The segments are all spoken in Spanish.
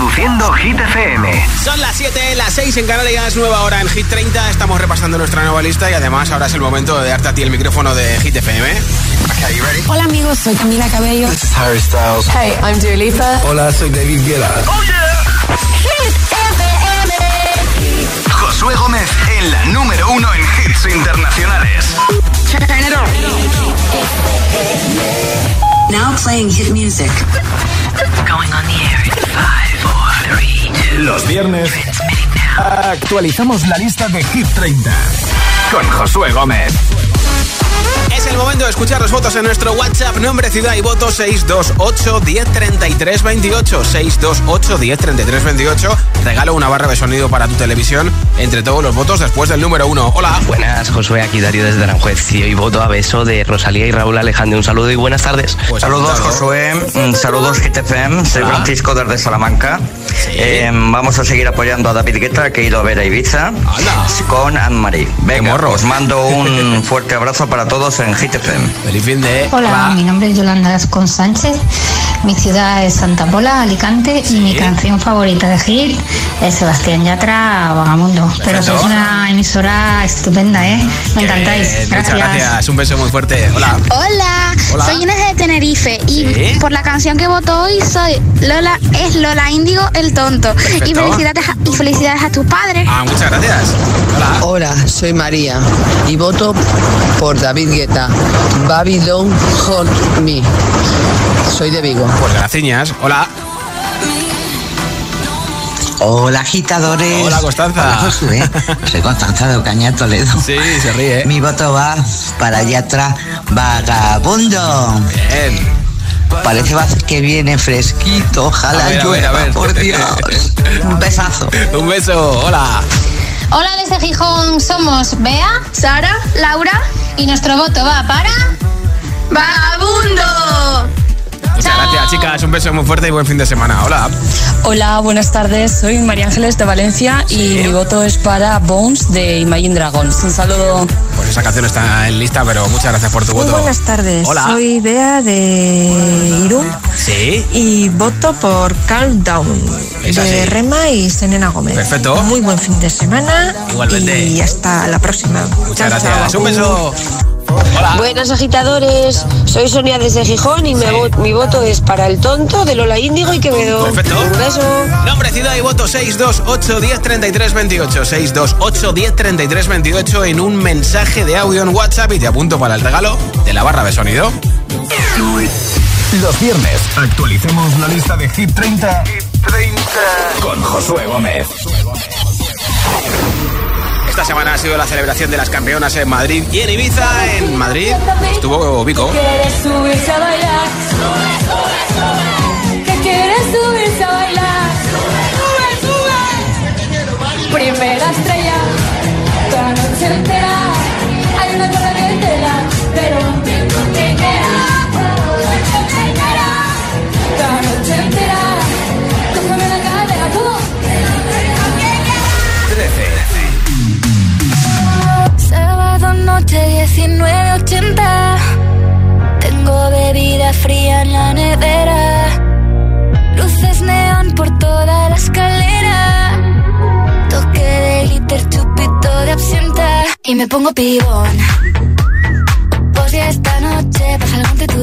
Reproduciendo Hit FM. Son las 7, las 6 en Canarias, nueva hora en Hit 30. Estamos repasando nuestra nueva lista y además ahora es el momento de darte a ti el micrófono de Hit FM. Hola amigos, soy Camila Cabello. This is Harry Styles. Hey, I'm Dua Lipa. Hola, soy David Guetta. Oh yeah. Hit FM. Josué Gómez en la número uno en hits internacionales. Now playing hit music. Going on the air in five, four, three, two. Los viernes actualizamos la lista de Hit 30 con Josué Gómez. Es el momento de escuchar los votos en nuestro WhatsApp, nombre, ciudad y voto 628 1033 28 628 1033 28. Regalo una barra de sonido para tu televisión entre todos los votos después del número uno. Hola. Buenas, Josué, aquí Darío desde Aranjuez. Y hoy voto a beso de Rosalía y Raúl Alejandro. Un saludo y buenas tardes. Pues saludos, Josué. Mm, saludos, GTFM. Soy Francisco desde Salamanca. Eh, vamos a seguir apoyando a David Guetta, que ha ido a ver a Ibiza Anda. con Anne-Marie. Venga, os mando un fuerte abrazo para todos en GTFM. Feliz fin de. Hola, mi nombre es Yolanda Gascón Sánchez. Mi ciudad es Santa Pola, Alicante, y mi canción favorita de Hit es Sebastián Yatra, Vagamundo. Pero sois una emisora estupenda, ¿eh? Me encantáis. Muchas gracias. Un beso muy fuerte. Hola. Hola, Hola. soy Inés de Tenerife y ¿Sí? por la canción que voto hoy soy Lola, es Lola Índigo el tonto. Y felicidades, a, y felicidades a tus padres. Ah, muchas gracias. Hola. Hola, soy María y voto por David Guetta. Baby Don't Hurt Me. Soy de Vigo. Pues gracias. Hola. Hola agitadores. Hola, Constanza. Hola, Josué. Soy Constanza de Ocaña Toledo. Sí, se ríe. Mi voto va para Yatra Vagabundo. Bien. Parece que viene fresquito. Ojalá A ver, a ver, llueva, a ver. por Dios. Un besazo. Un beso. Hola. Hola, desde Gijón somos Bea, Sara, Laura, y nuestro voto va para. Vagabundo. Muchas gracias, chicas. Un beso muy fuerte y buen fin de semana. Hola. Hola, buenas tardes. Soy María Ángeles de Valencia y mi voto es para Bones de Imagine Dragons. Un saludo. Pues esa canción está en lista, pero muchas gracias por tu Muy voto. buenas tardes, Hola. soy Bea de Irún Sí. y voto por Calm Down Es de así. Rema y Selena Gómez. Perfecto. Muy buen fin de semana Igualmente. y hasta la próxima. Muchas Chao, gracias. chao. Un beso. Hola. Buenas agitadores, soy Sonia desde Gijón y mi vo- mi voto es para el tonto de Lola Índigo y Quevedo. Perfecto. Un beso. Nombre, ciudad y voto 628 10 33 28 628 10 33 28 en un mensaje de audio en WhatsApp y te apunto para el regalo de la barra de sonido. Los viernes actualicemos la lista de Hit 30, con Josué Gómez. Esta semana ha sido la celebración de las campeonas en Madrid y en Ibiza. En Madrid estuvo Vico. subirse a bailar? ¿Qué quieres subirse a bailar? Primera estrella, toda noche entera. Hay una cola que te da, pero noche 19.80 Tengo bebida fría en la nevera. Luces neón por toda la escalera. Toque de glitter, chupito de absenta. Y me pongo pibón. Pues ya esta noche pasa algo entre tú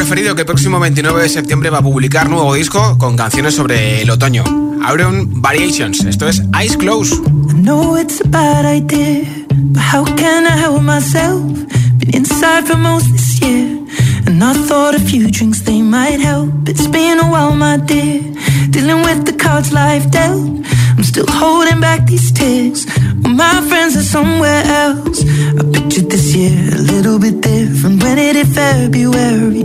Preferido que el próximo 29 de septiembre va a publicar nuevo disco con canciones sobre el otoño. Auron Variations. Esto es Eyes Close. know it's a bad idea, but how can I help myself? Been inside for most this year, and I thought a few drinks they might help. It's been a while, my dear, dealing with the cards life dealt. I'm still holding back these tears. My friends are somewhere else. I pictured this year a little bit different. When it hit February,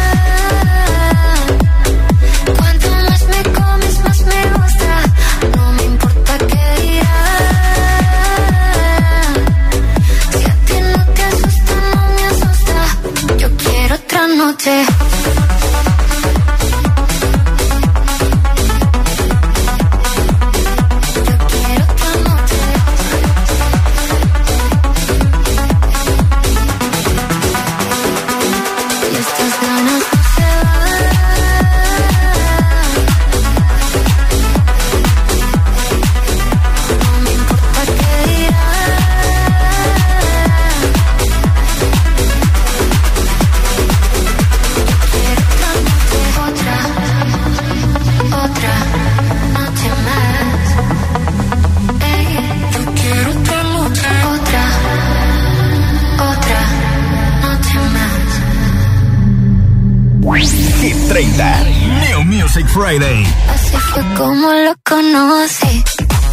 30. New Music Friday. Así fue como lo conocí.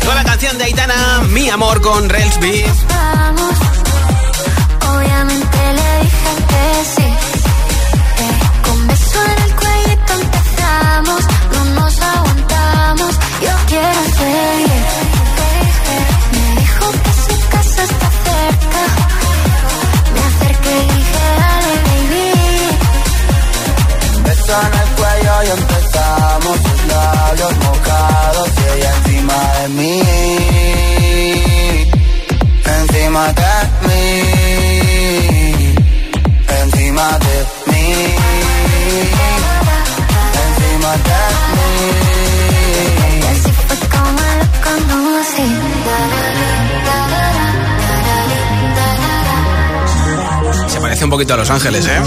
Nueva canción de Aitana, Mi Amor con Relsby. Vamos, obviamente y empezamos sus labios mojados y ella encima de mí, encima de mí, encima de mí, encima de mí. Así fue como lo conocí. Parece un poquito a Los Ángeles, ¿eh?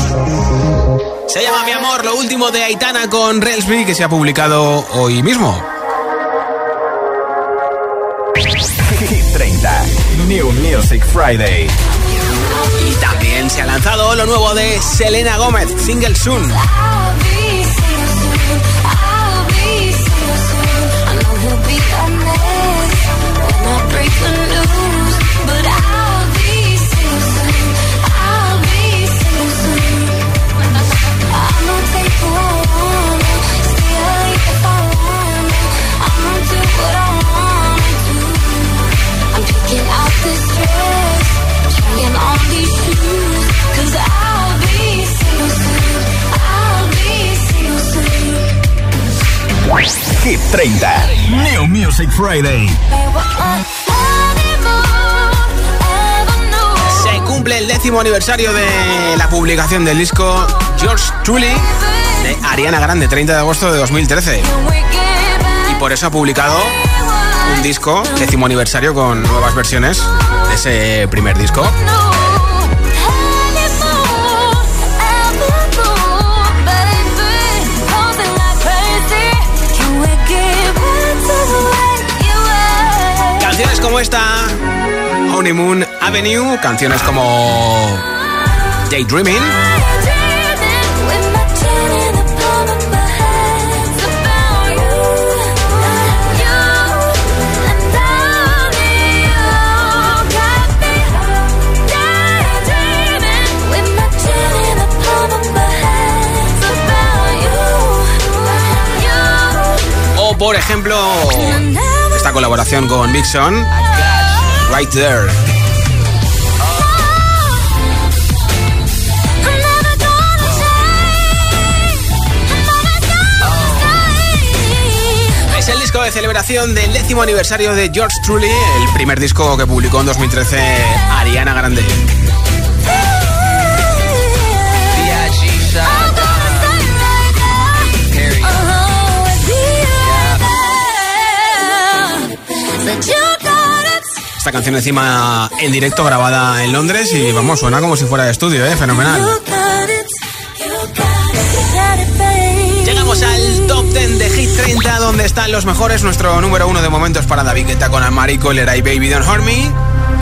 Se llama Mi Amor, lo último de Aitana con Relsby, que se ha publicado hoy mismo. Hit 30. New Music Friday. Y también se ha lanzado lo nuevo de Selena Gómez, Single Soon. Hit 30. New Music Friday. Se cumple el décimo aniversario de la publicación del disco George Truly de Ariana Grande, 30 de agosto de 2013. Y por eso ha publicado un disco, décimo aniversario, con nuevas versiones de ese primer disco. Está Honeymoon Avenue, canciones como Daydreaming. O por ejemplo, esta colaboración con Sean, Right There. De celebración del décimo aniversario de George Truly, el primer disco que publicó en 2013 Ariana Grande. Esta canción encima en directo grabada en Londres y vamos, suena como si fuera de estudio, ¿eh? Fenomenal. Llegamos al top 10 de Hit 30 donde están los mejores. Nuestro número uno de momentos para David Guetta con Almarico, Lera y Baby Don't Hurt.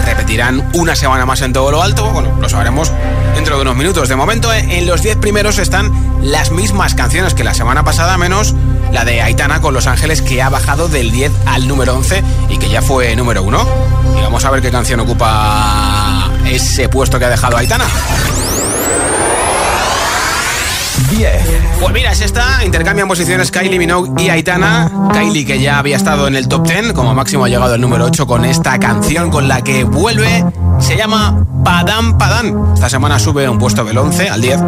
Repetirán una semana más en todo lo alto. Bueno, lo sabremos dentro de unos minutos. De momento, en los 10 primeros están las mismas canciones que la semana pasada, menos la de Aitana con Los Ángeles, que ha bajado del 10 al número 11 y que ya fue número 1. Y vamos a ver qué canción ocupa ese puesto que ha dejado Aitana. 10. Pues mira, es esta. Intercambian posiciones Kylie Minogue y Aitana. Kylie, que ya había estado en el top 10, como máximo ha llegado al número 8 con esta canción con la que vuelve. Se llama Padam Padam. Esta semana sube un puesto del 11 al 10.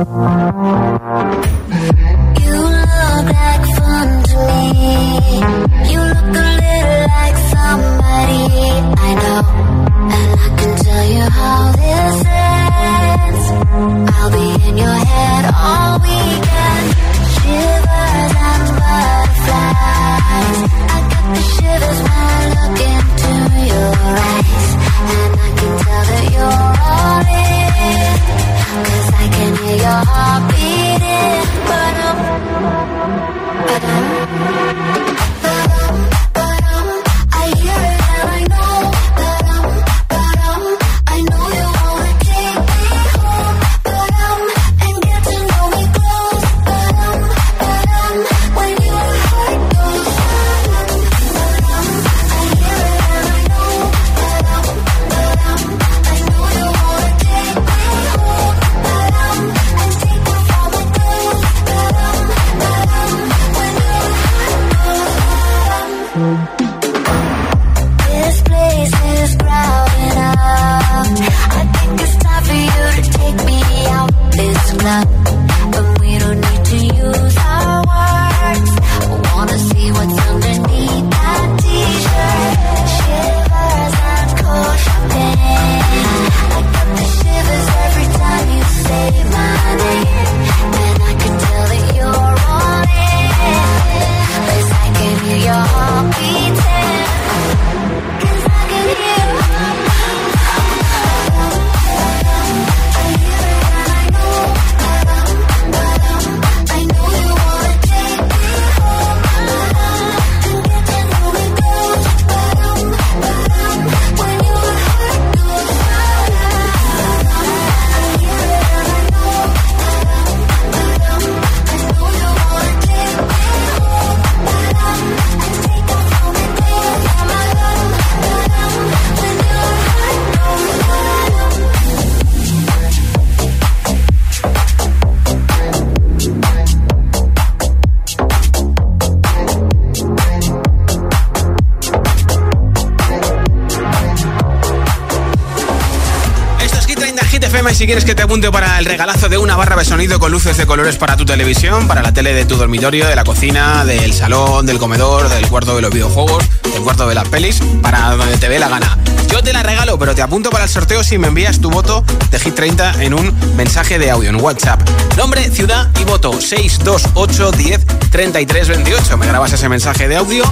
Si quieres que te apunte para el regalazo de una barra de sonido con luces de colores para tu televisión, para la tele de tu dormitorio, de la cocina, del salón, del comedor, del cuarto de los videojuegos, del cuarto de las pelis, para donde te dé la gana. Yo te la regalo, pero te apunto para el sorteo si me envías tu voto de Hit 30 en un mensaje de audio en WhatsApp. Nombre, ciudad y voto 628 10 33 28. Me grabas ese mensaje de audio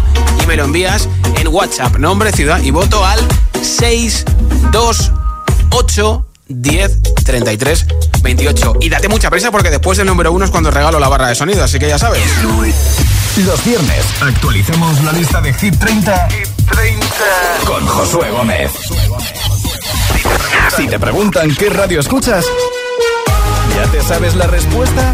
y me lo envías en WhatsApp. Nombre, ciudad y voto al 628 10 33 28. Y date mucha prisa porque después del número uno es cuando regalo la barra de sonido, así que ya sabes. Los viernes actualicemos la lista de Hit 30, Con Josué Gómez. Si te preguntan qué radio escuchas, ¿ya te sabes la respuesta?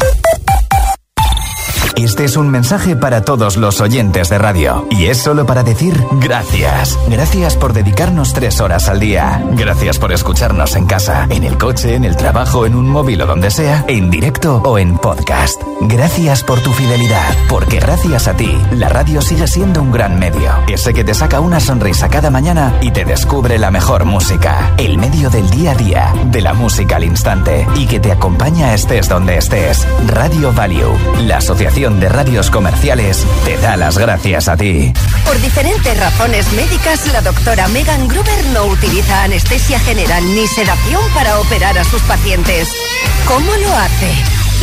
Este es un mensaje para todos los oyentes de radio. Y es solo para decir gracias. Gracias por dedicarnos tres horas al día. Gracias por escucharnos en casa, en el coche, en el trabajo, en un móvil o donde sea, en directo o en podcast. Gracias por tu fidelidad, porque gracias a ti, la radio sigue siendo un gran medio. Ese que te saca una sonrisa cada mañana y te descubre la mejor música. El medio del día a día, de la música al instante y que te acompaña estés donde estés. Radio Value, la asociación de radios comerciales, te da las gracias a ti. Por diferentes razones médicas, la doctora Megan Gruber no utiliza anestesia general ni sedación para operar a sus pacientes. ¿Cómo lo hace?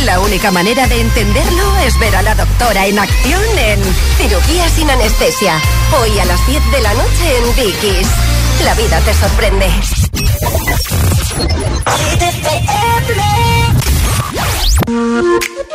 La única manera de entenderlo es ver a la doctora en acción en Cirugía sin anestesia. Hoy a las 10 de la noche en Dickies. La vida te sorprende.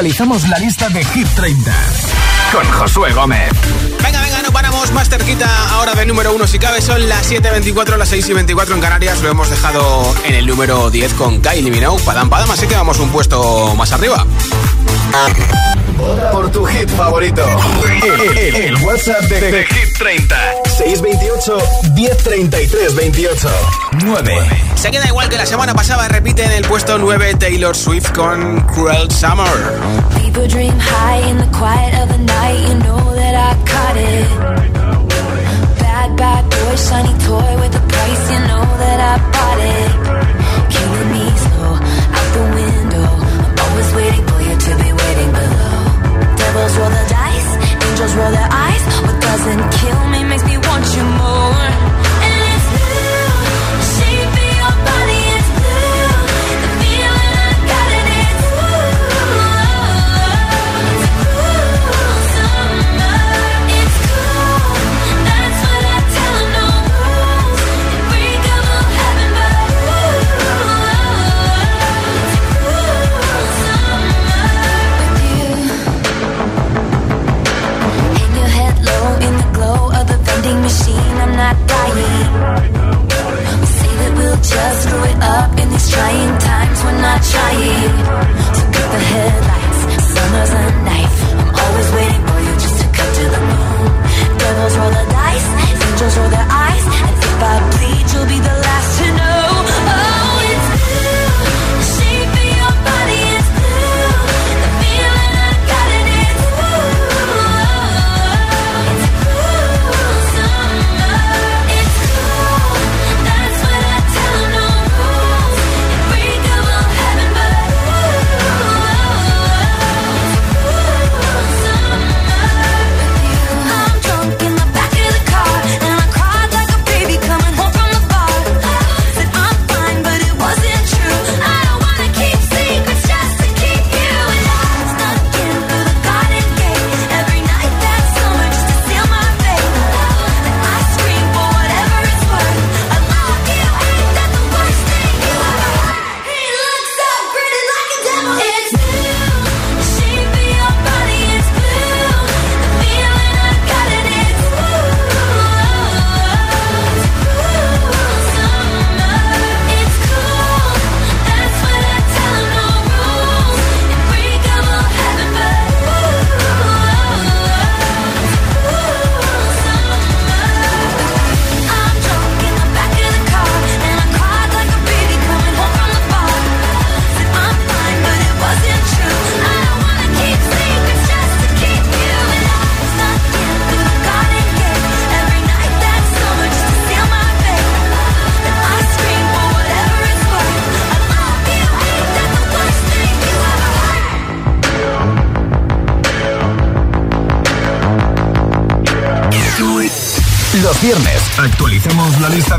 actualizamos la lista de Hit 30 con Josué Gómez. Venga, venga, no paramos más cerquita ahora del número uno. Si cabe, son las 7.24, las 6.24 en Canarias. Lo hemos dejado en el número 10 con Kylie Minogue, Padam Padam, así que vamos un puesto más arriba. Por tu hit favorito. El, el- el WhatsApp de, de Hit 30. 628 1033 28 9. Se queda igual que la semana pasada, repite en el puesto 9 Taylor Swift con Cruel Summer.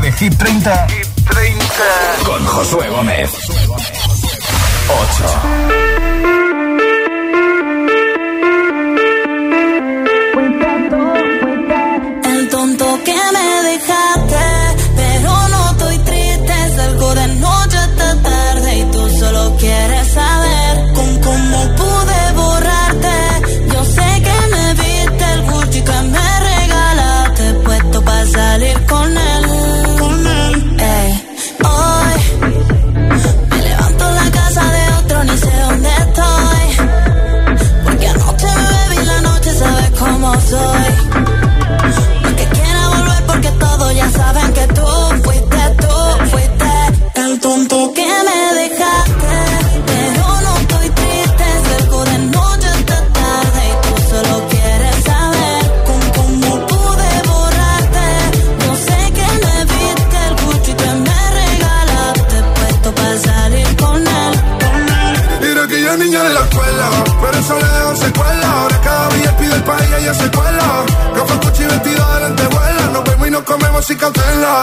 De Hit 30,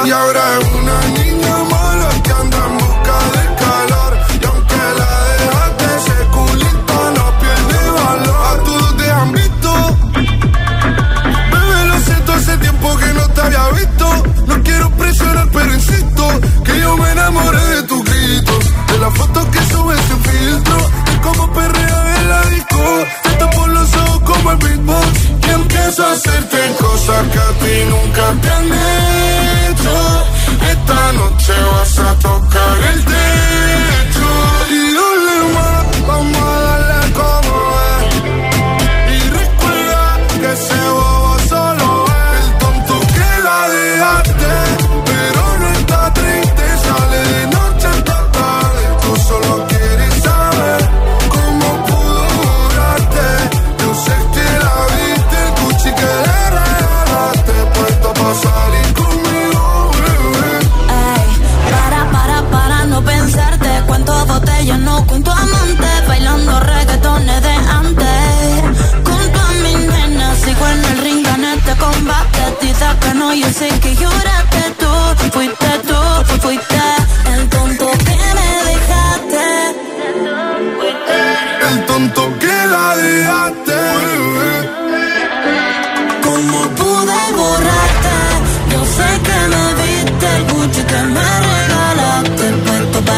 y'all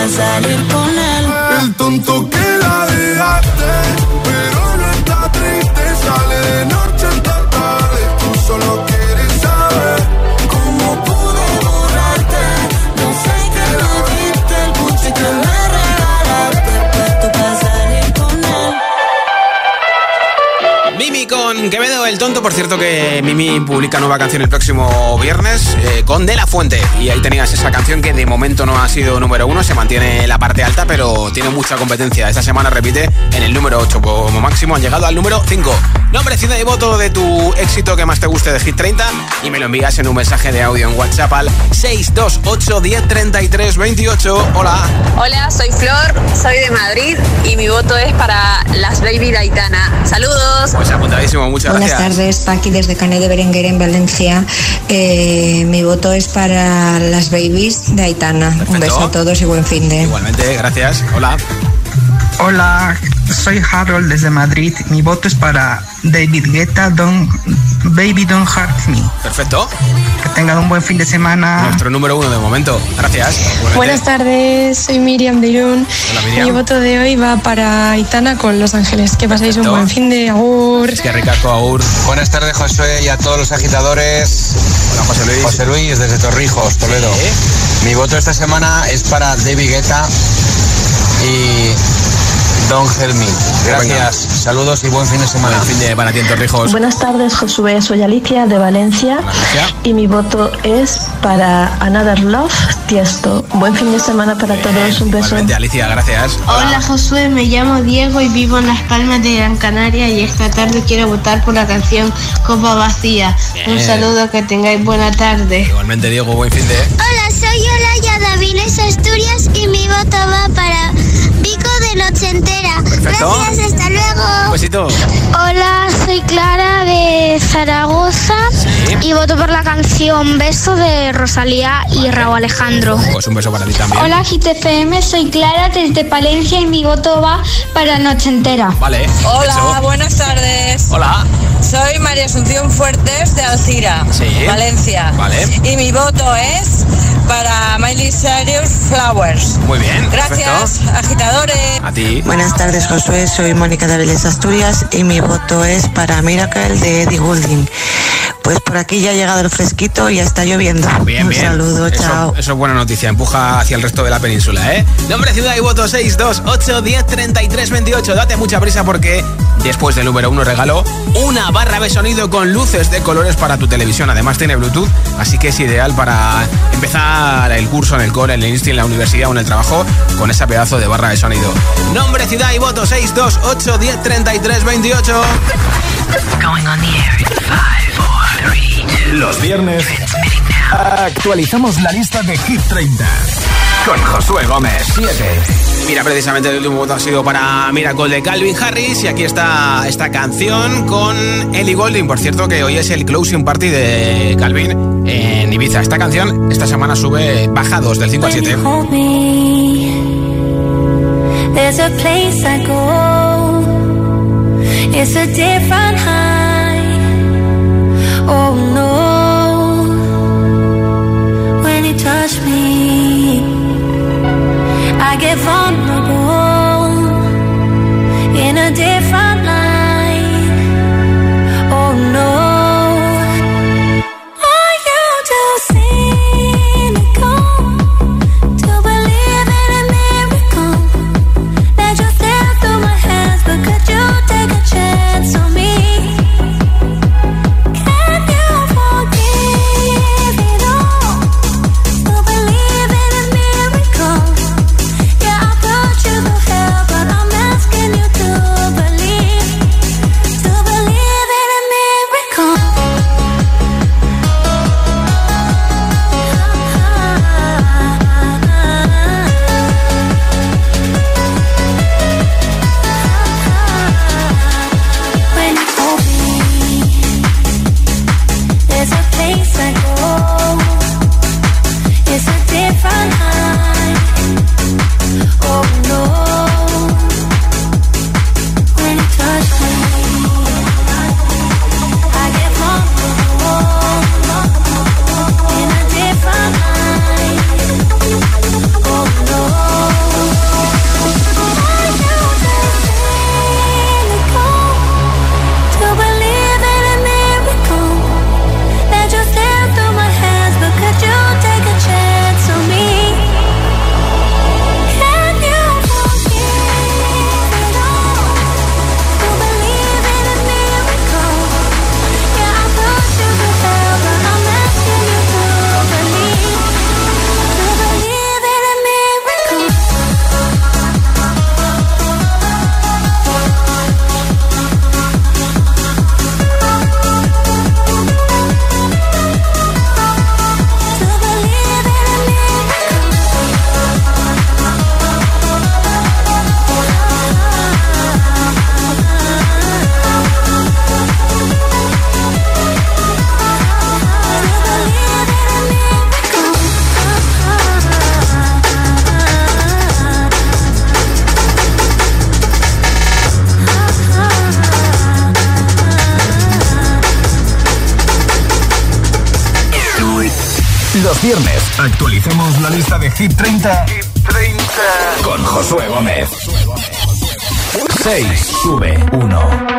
salir con él. El tonto que la dejaste, Quevedo el Tonto. Por cierto que Mimi publica nueva canción el próximo viernes eh, con De La Fuente. Y ahí tenías esa canción que de momento no ha sido número uno. Se mantiene en la parte alta, pero tiene mucha competencia. Esta semana repite en el número 8 como máximo. Han llegado al número 5. Nombre, ciudad y voto de tu éxito que más te guste de Hit 30. Y me lo envías en un mensaje de audio en WhatsApp al 628 10 33 28. Hola. Hola, soy Flor, soy de Madrid y mi voto es para las Baby Daitana. Saludos. Pues apuntadísimo, muchas Buenas gracias. tardes, Paqui desde Canet de Berenguer en Valencia. Eh, mi voto es para las babies de Aitana. Un beso a todos y buen fin de. Igualmente, gracias. Hola. Hola, soy Harold desde Madrid. Mi voto es para David Guetta, Don't, Baby Don't Hurt Me. Perfecto. Que tengan un buen fin de semana. Nuestro número uno de momento. Gracias. Buenas tardes, soy Miriam de Irún. Hola, Miriam. Mi voto de hoy va para Aitana con Los Ángeles. Que paséis un buen fin de agur. Es que ricasco, Aur. Buenas tardes, Josué, y a todos los agitadores. Hola, José Luis. José Luis, desde Torrijos, Toledo. Mi voto esta semana es para David Guetta y Don Me. Gracias, saludos y buen fin de semana. Buen fin de para ti en Torrijos. Buenas tardes, Josué. Soy Alicia de Valencia y mi voto es para Another Love Tiesto. Buen fin de semana para todos. Un beso. Igualmente, Alicia, gracias. Hola Josué, me llamo Diego y vivo en Las Palmas de Gran Canaria y esta tarde quiero votar por la canción Copa Vacía. Un saludo, que tengáis buena tarde. Igualmente, Diego, buen fin de. Hola, soy Olaya Daviles Asturias y mi voto va para Pico de Noche Entera. Perfecto. Gracias, hasta luego. Besito. Hola, soy Clara de Zaragoza y Y voto por la canción Beso de Rosalía y Raúl Alejandro. Pues un beso para ti también. Hola GTFM, soy Clara desde Palencia y mi voto va para Noche Entera. Vale. Hola, beso. buenas tardes. Hola. Soy María Asunción Fuertes de Alcira, Sí. Valencia. Vale. Y mi voto es para Miley Cyrus Flowers. Muy bien. Gracias, perfecto. agitadores. A ti. Buenas tardes, Josué. Soy Mónica de Vélez Asturias y mi voto es para Miracle de Eddie Goulding. Pues por aquí ya ha llegado el fresquito y ya está lloviendo. Bien, Un bien. saludo, Eso- chao. Eso, es buena noticia. Empuja hacia el resto de la península, ¿eh? Nombre, ciudad y voto 628 10 33 28. Date mucha prisa porque después del número uno regalo una barra de sonido con luces de colores para tu televisión. Además tiene Bluetooth, así que es ideal para empezar el curso en el cole, en el instituto, en la universidad o en el trabajo con esa pedazo de barra de sonido. Nombre, ciudad y voto 628 10 33 28. Going on the air in five, four, three, two. Los viernes actualizamos la lista de Hit 30 con Josué Gómez. 7. Mira, precisamente el último voto ha sido para Miracle de Calvin Harris y aquí está esta canción con Ellie Golding. Por cierto, que hoy es el closing party de Calvin en Ibiza. Esta canción esta semana sube baja 2 del 5 al 7. hold me. There's a place I go. It's a different high. Oh no. When you touch me, I get vulnerable in a different Viernes actualizamos la lista de Hit 30, con Josué Gómez. 6. Sube 1.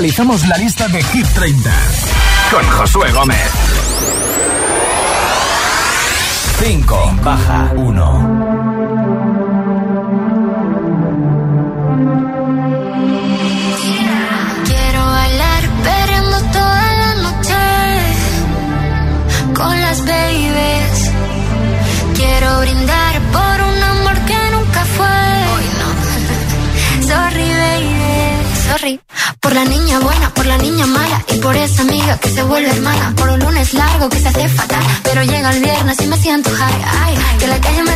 Actualizamos la lista de Hit 30 con Josué Gómez. 5 baja 1. Niña mala y por esa amiga que se vuelve hermana. Por un lunes largo que se hace fatal, pero llega el viernes y me siento high. Ay, que la calle me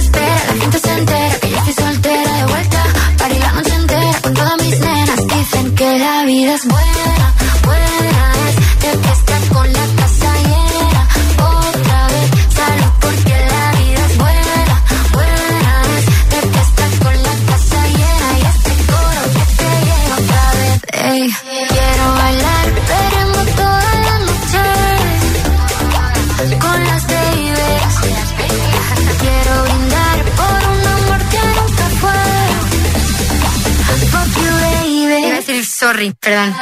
perdón.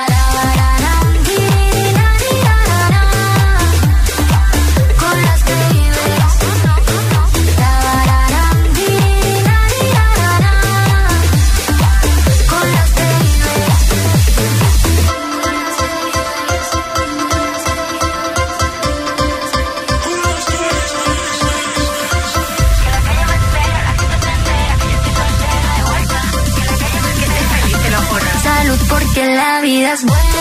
La vida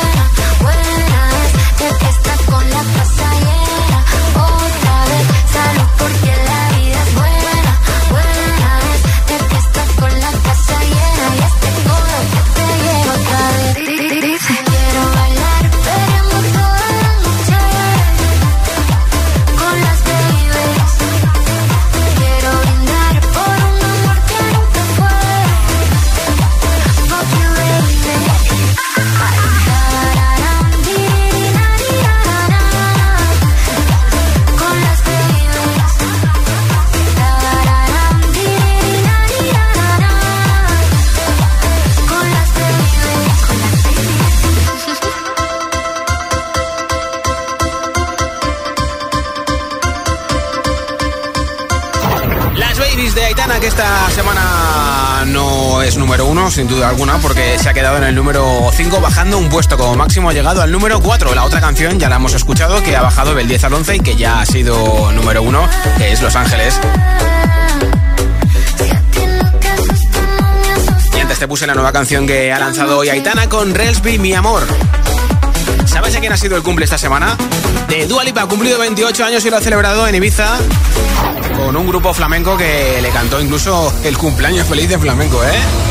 alguna, porque se ha quedado en el número 5, bajando un puesto como máximo, ha llegado al número 4. La otra canción ya la hemos escuchado, que ha bajado del 10 al 11 y que ya ha sido número uno, que es Los Ángeles. Y antes te puse la nueva canción que ha lanzado hoy Aitana con Relsby, Mi Amor. ¿Sabes de quién ha sido el cumple esta semana? De Dua Lipa, ha cumplido 28 años y lo ha celebrado en Ibiza con un grupo flamenco que le cantó incluso el cumpleaños feliz de flamenco, ¿eh?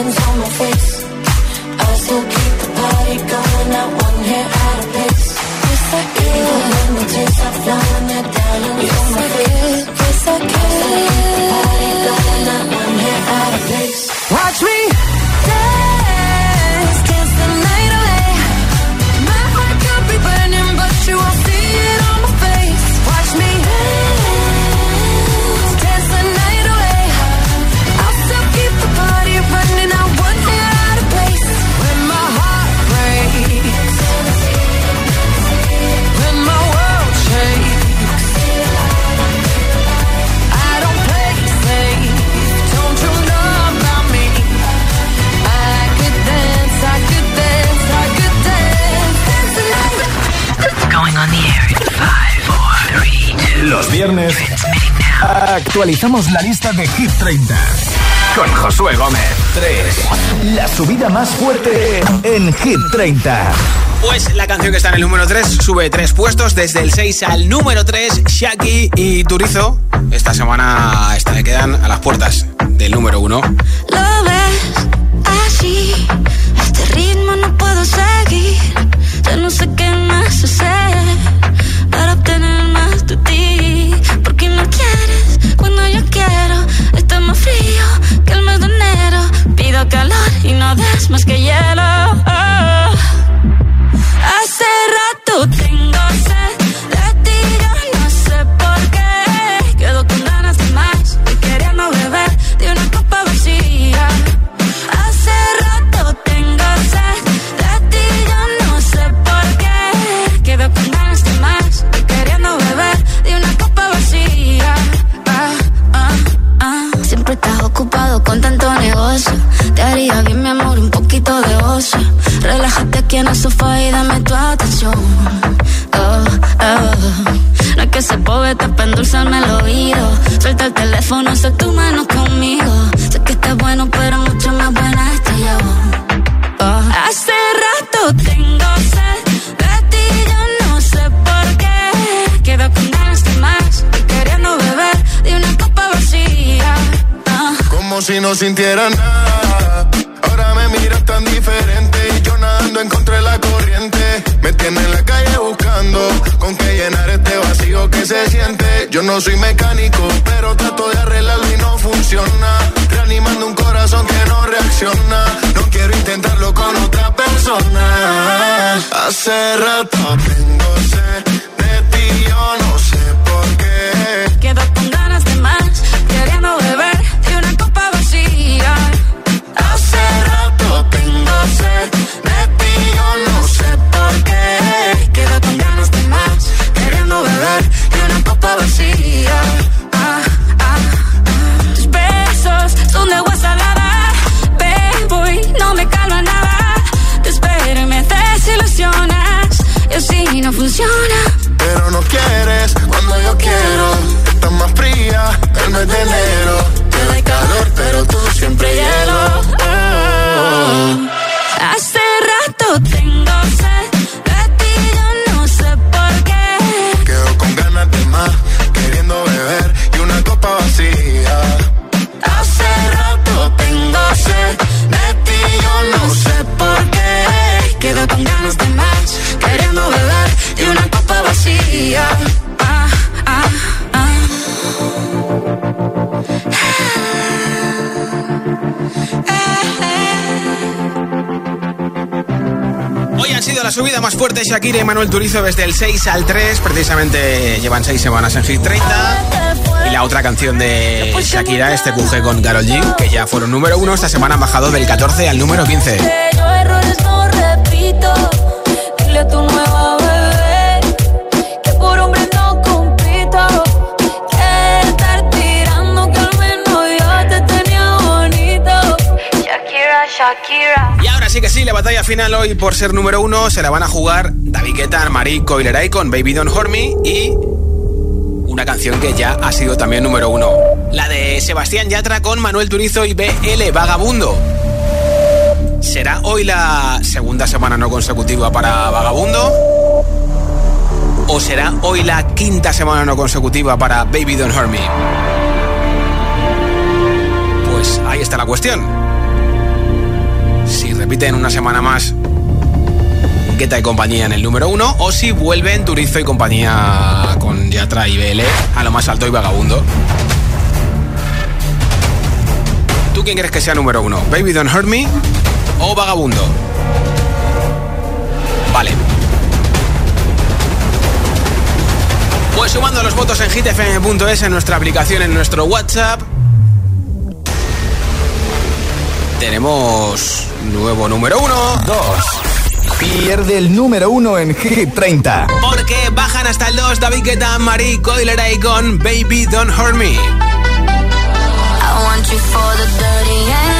diamonds on my face. Actualizamos la lista de Hit 30 con Josué Gómez. 3. La subida más fuerte en Hit 30. Pues la canción que está en el número 3 sube 3 puestos desde el 6 al número 3. Shaki y Turizo esta semana esta, quedan a las puertas del número 1. Lo ves así, este ritmo no puedo seguir. Ya no sé qué más hacer y no das más que hielo. Aquí en el sofá y dame tu atención. Oh, oh. No es que se poeta para endulzarme el oído. Suelta el teléfono, sé tu mano conmigo. Sé que estás bueno, pero mucho más buena estoy yo. Oh. Hace rato tengo sed de ti, yo no sé por qué. Quedo con ganas de más y queriendo beber de una copa vacía. Como si no sintiera nada. Encontré la corriente. Me tiene en la calle buscando con qué llenar este vacío que se siente. Yo no soy mecánico, pero trato de arreglarlo y no funciona. Reanimando un corazón que no reacciona. No quiero intentarlo con otra persona. Hace rato tengo sed de ti, yo no sé por qué. Quedo con ganas de más, queriendo beber de una copa vacía. Hace rato no sé por qué quedo con ganas de queriendo beber de una copa vacía. Ah, ah, ah. Tus besos son de agua salada, bebo y no me calma nada. Te espero y me desilusionas, y así no funciona. Pero no quieres cuando yo quiero, estás más fría el mes de enero. Te doy calor, pero tú siempre hielo sido la subida más fuerte Shakira y Manuel Turizo desde el 6 al 3. Precisamente llevan 6 semanas en Hit 30. Y la otra canción de Shakira, este QG con Carol G, que ya fueron número 1, esta semana han bajado del 14 al número 15. Que yo errores no repito. Dile tu nueva Y ahora sí que sí, la batalla final hoy por ser número 1 se la van a jugar David Guetta, Marie Coileray con Baby Don't Hurt Me y una canción que ya ha sido también número 1. La de Sebastián Yatra con Manuel Turizo y BL Vagabundo. ¿Será hoy la segunda semana no consecutiva para Vagabundo? ¿O será hoy la quinta semana no consecutiva para Baby Don't Hurt Me? Pues ahí está la cuestión. Repiten una semana más Guetta y compañía en el número uno o si vuelven Turizo y compañía con Yatra y BL a lo más alto y vagabundo. ¿Tú quién crees que sea número uno? ¿Baby Don't Hurt Me o Vagabundo? Vale. Pues sumando los votos en hitfm.es en nuestra aplicación, en nuestro WhatsApp. Tenemos nuevo número uno. Dos. Pierde el número uno en Hit 30. Porque bajan hasta el 2 David Guetta, Marie Coileray con Baby Don't Hurt Me. I want you for the dirty and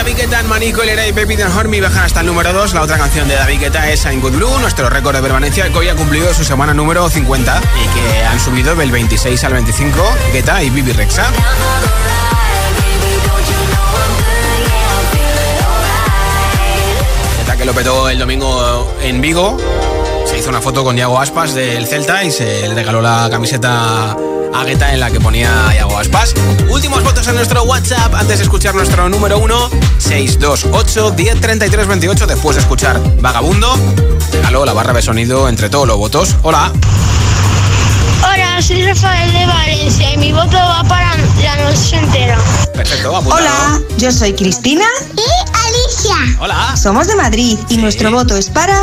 David Guetta, Marie Coileray y Baby Don't Hurt bajan hasta el número 2. La otra canción de David Guetta es I'm Good Blue, nuestro récord de permanencia que hoy ha cumplido su semana número 50 y que han subido del 26 al 25 Guetta y Bibi Rexa. Guetta que lo petó el domingo en Vigo. Se hizo una foto con Diego Aspas del Celta y se le regaló la camiseta a Guetta en la que ponía Iago Aspas. Últimos votos en nuestro WhatsApp antes de escuchar nuestro número 1, 628 1033 28. Después de escuchar Vagabundo, regalo la barra de sonido entre todos los votos. Hola. Hola, soy Rafael de Valencia y mi voto va para la noche entera. Perfecto, apuntado. Hola, yo soy Cristina Y Alicia. Hola. Somos de Madrid y nuestro voto es para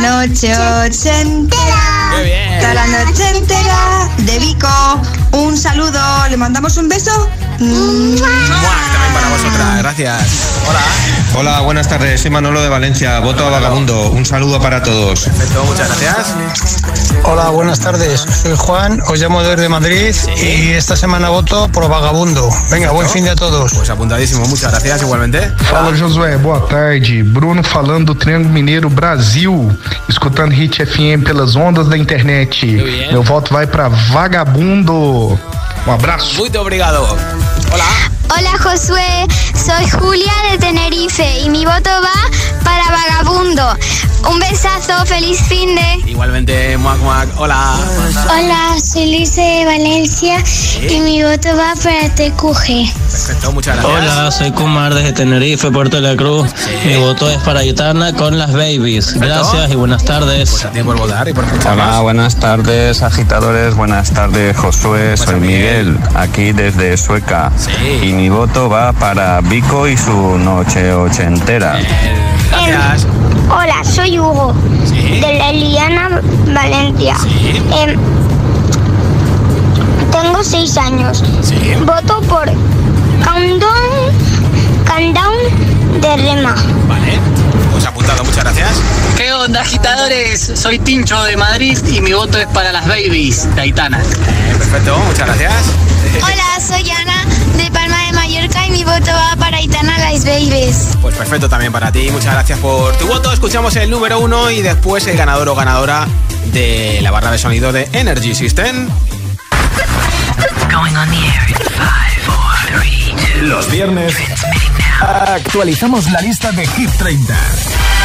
Noche Ochentera. Qué bien. La noche entera de Vico. Un saludo, le mandamos un beso. También para vosotras, gracias. Hola. Hola, buenas tardes. Soy Manolo de Valencia. Voto a Vagabundo. Un saludo para todos. Perfecto, muchas gracias. Hola, buenas tardes. Soy Juan, os llamo desde Madrid y esta semana voto por Vagabundo. Venga, buen fin de a todos. Pues apuntadísimo, muchas gracias igualmente. Fala Josué, boa tarde. Bruno falando do Triângulo Mineiro Brasil, escutando Hit FM pelas ondas da internet. Meu voto vai pra Vagabundo. Um abraço. Muy obrigado. Hola. Hola Josué, soy Julia de Tenerife y mi voto va para Vagabundo. Un besazo, feliz fin de... Igualmente, Muac Muac. Hola. Hola, soy Luis de Valencia y mi voto va para TQG. Perfecto, muchas gracias. Hola, soy Kumar desde Tenerife, Puerto de la Cruz. Mi voto es para Aitana con las babies. Gracias y buenas tardes. Pues a ti por votar y por Hola, buenas tardes, agitadores. Buenas tardes, Josué. Soy Miguel, aquí desde Sueca. Y mi voto va para Vico y su noche ochentera. Gracias. Hola, soy Hugo de la Eliana, Valencia. Em, tengo seis años. Voto por Countdown, Countdown de Rema. Vale. Pues apuntado, muchas gracias. ¿Qué onda, agitadores? Soy Tincho de Madrid y mi voto es para las babies de Aitana. Eh, perfecto, muchas gracias. Hola, soy Ana de Palma de Mallorca y mi voto va para Aitana Las Babies. Pues perfecto también para ti. Muchas gracias por tu voto. Escuchamos el número uno y después el ganador o ganadora de la barra de sonido de Energy System. Going on the air in five, four, three, two. Los viernes actualizamos la lista de Hit 30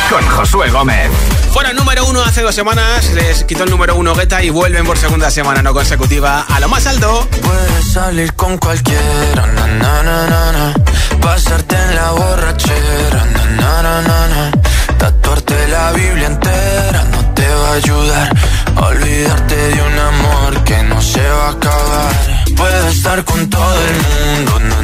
con Josué Gómez. Fuera número uno hace dos semanas, les quitó el número uno Guetta y vuelven por segunda semana no consecutiva a lo más alto. Puedes salir con cualquiera, na, na, na, na, na. pasarte en la borrachera, na, na, na, na, na. tatuarte la Biblia entera no te va a ayudar. Olvidarte de un amor que no se va a acabar. Puedes estar con todo el mundo, na,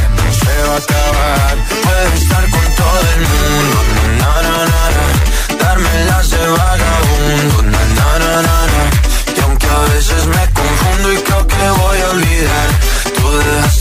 va. Puedes estar con todo el mundo, na, na, na, na. de vagabundo, na, na, y aunque a veces me confundo y creo que voy a olvidar,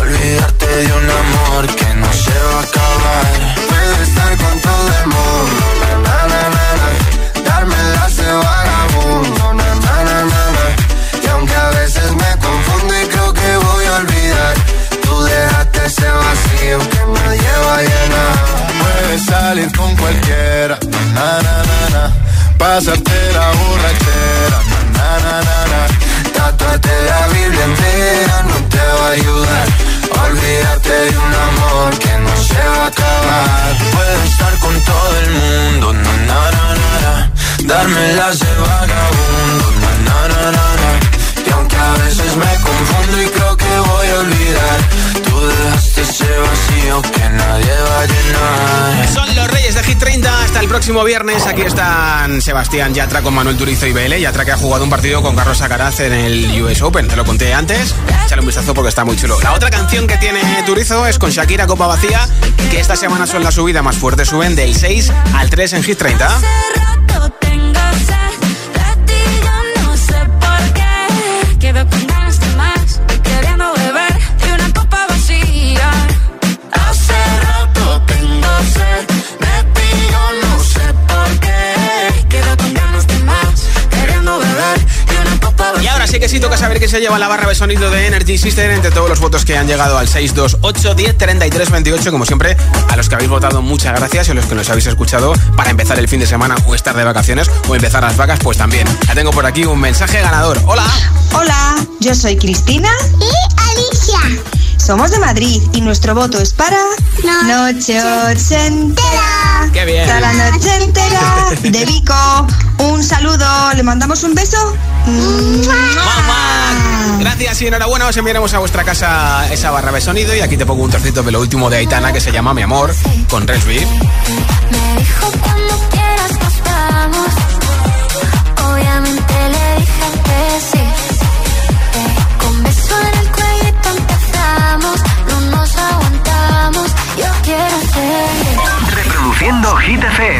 Olvidarte de un amor que no se va a acabar. Puedo estar con todo el mundo. Na, na, na, na, Darme las de vagabundo. Y aunque a veces me confundo y creo que voy a olvidar Tú dejaste ese vacío que me lleva a llenar. Puedes salir con cualquiera. Na na na na, Pasarte la borrachera. Na, na, na, na, Tatuarte la Biblia entera no vagabundo, na, Y aunque a veces me confundo y creo que voy a olvidar, tú dejaste ese vacío que nadie va a llenar. Son los reyes de Hit 30 hasta el próximo viernes. Aquí están Sebastián Yatra con Manuel Turizo y BL. Yatra que ha jugado un partido con Carlos Alcaraz en el US Open. Te lo conté antes. Échale un vistazo porque está muy chulo. La otra canción que tiene Turizo es con Shakira Copa Vacía, que esta semana son la subida más fuerte. Suben del 6 al 3 en Hit 30. Se lleva la barra de sonido de Energy System entre todos los votos que han llegado al 628 10 33 28. Como siempre, a los que habéis votado, muchas gracias y a los que nos habéis escuchado para empezar el fin de semana o estar de vacaciones o empezar las vacas, pues también. Ya tengo por aquí un mensaje ganador. Hola. Hola, yo soy Cristina y Alicia. Somos de Madrid y nuestro voto es para Noche Ochentera. ¡Qué bien! Para la Noche Entera de Vico. Un saludo, ¿le mandamos un beso? ¡Mamá! Gracias y enhorabuena, os enviaremos a vuestra casa esa barra de sonido y aquí te pongo un trocito de lo último de Aitana que se llama Mi Amor con Resby. Me dijo cuando quieras nos vamos. Obviamente le dije que sí. Con beso en el cuellito empezamos. No nos aguantamos. Yo quiero ser. Reproduciendo Hit FM.